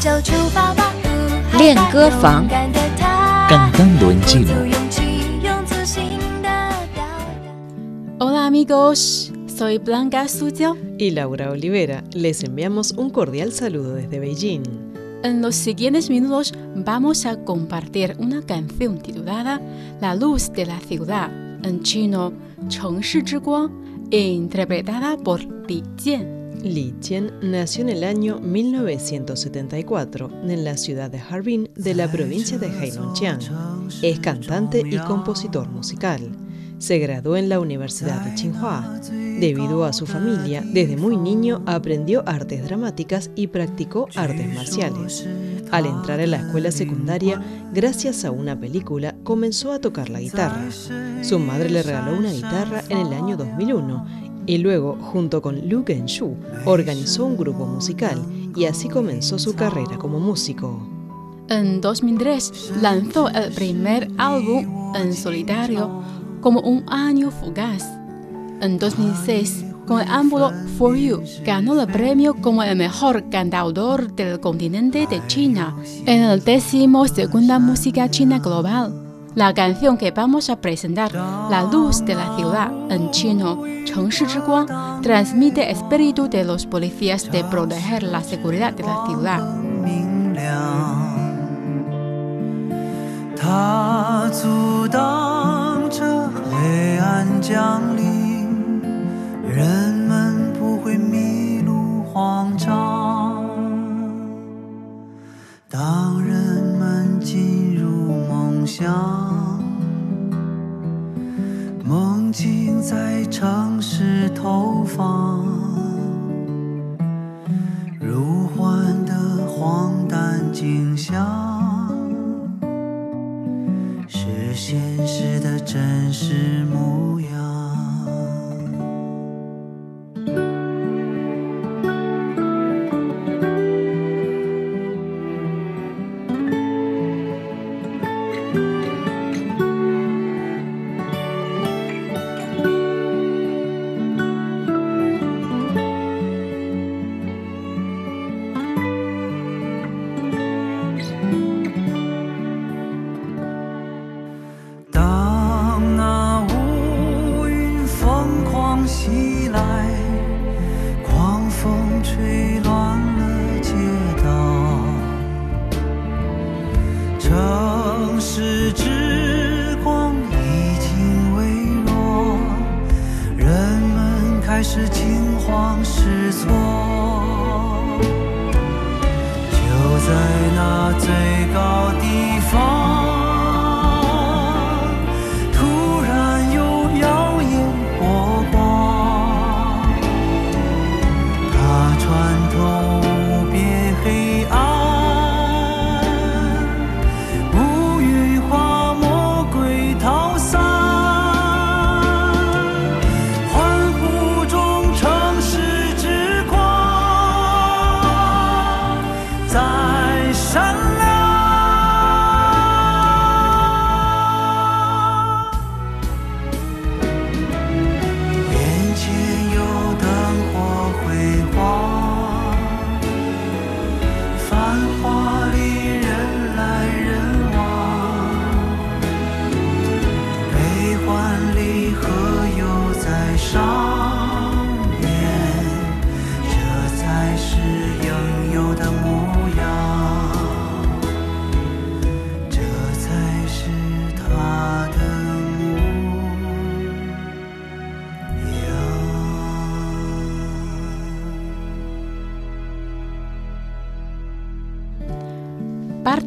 就出发吧，练歌房勇敢的他 Cantando en 鼓 chino. 足勇气，用自信的表达。 Hola amigos, soy Blanca Suzhou. y Laura Olivera. Les enviamos un cordial saludo desde Beijing. En los siguientes minutos vamos a compartir una canción titulada La luz de la ciudad, en chino 城市之光, interpretada por Li Jian. Li Qian nació en el año 1974 en la ciudad de Harbin de la provincia de Heilongjiang. Es cantante y compositor musical. Se graduó en la Universidad de Tsinghua. Debido a su familia, desde muy niño aprendió artes dramáticas y practicó artes marciales. Al entrar a la escuela secundaria, gracias a una película, comenzó a tocar la guitarra. Su madre le regaló una guitarra en el año 2001 y luego, junto con Lu Genshu, organizó un grupo musical y así comenzó su carrera como músico. En 2003 lanzó el primer álbum en solitario como un año fugaz. En 2006, con el álbum For You, ganó el premio como el mejor cantautor del continente de China en el décimo segunda música china global. La canción que vamos a presentar, La luz de la ciudad, en chino, transmite espíritu de los policías de proteger la seguridad de la ciudad. 是惊慌失措。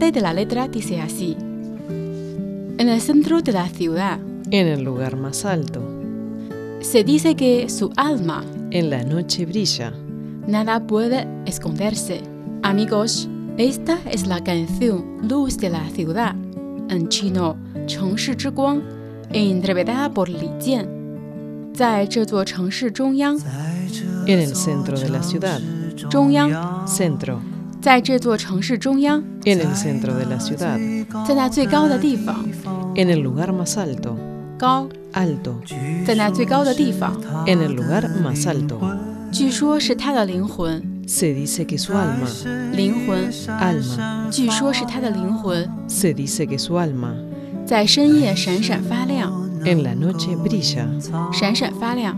Parte de la letra dice así. En el centro de la ciudad En el lugar más alto, se dice que su alma en la noche brilla. nada puede esconderse. Amigos, esta es la canción Luz de la ciudad, en chino 城市之光, interpretada por Li Jian. 在这座城市中央， En el centro de la ciudad, 中央， centro, 在这座城市中央， en el centro de la ciudad, 在那最高的地方， en el lugar más alto, 高， alto, 在那最高的地方， en el lugar más alto. 据说是他的灵魂 Se dice que su alma, 灵魂， alma, 据说是他的灵魂， se dice que su alma 在深夜闪闪发亮， en la noche brilla, 闪闪发亮，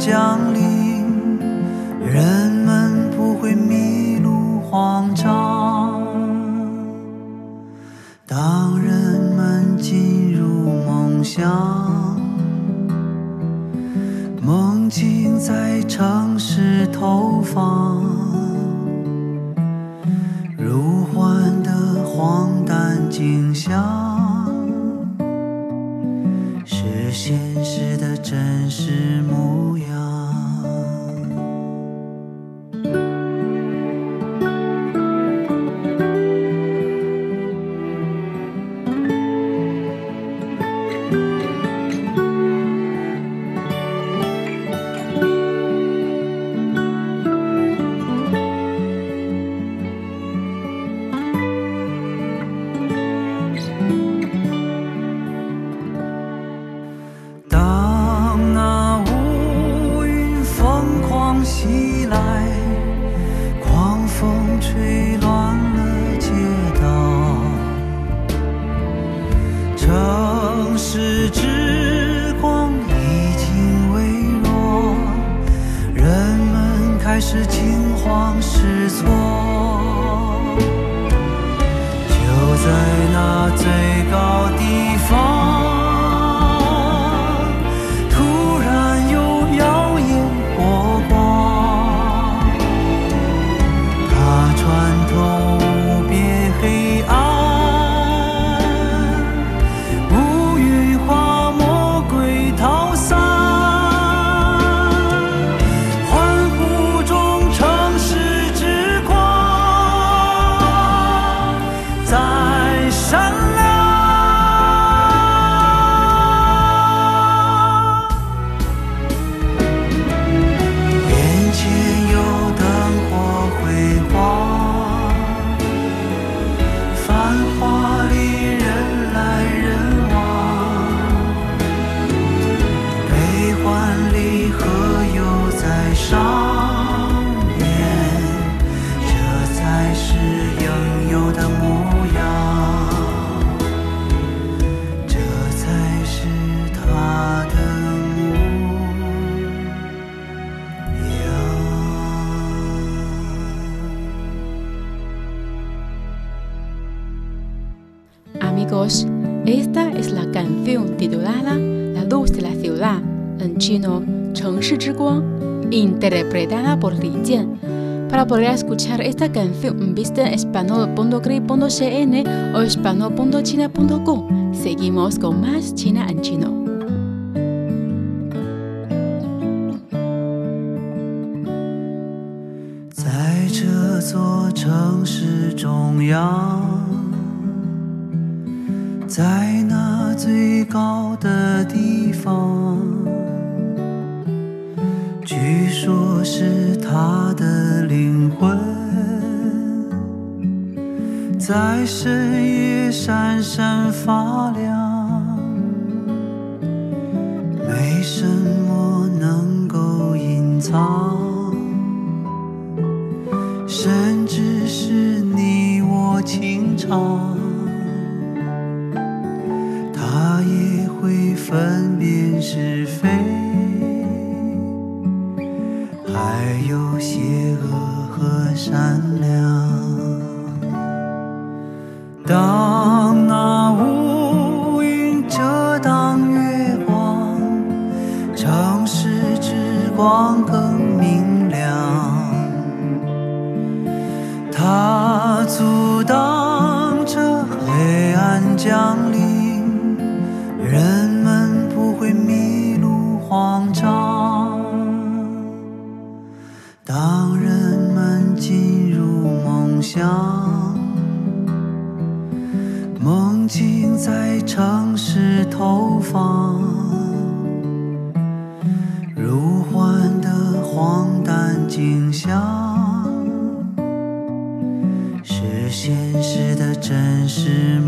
降临，人们不会迷路慌张。当人们进入梦乡，梦境在城市投放，如幻的荒诞景象，是错 Esta es la canción titulada La luz de la ciudad, en chino Chengshi interpretada por Li Jian. Para poder escuchar esta canción, visiten español.cri.cn o español.china.com. Seguimos con más China en chino. 在，那最高的地方，据说是他的灵魂，在深夜闪闪发亮，没什么能够隐藏。甚至是你我情长，分辨是非，还有邪恶和善良。当那乌云遮挡月光，城市之光更明亮。它阻挡着黑暗降临，头发。如幻的荒诞景象是现实的真实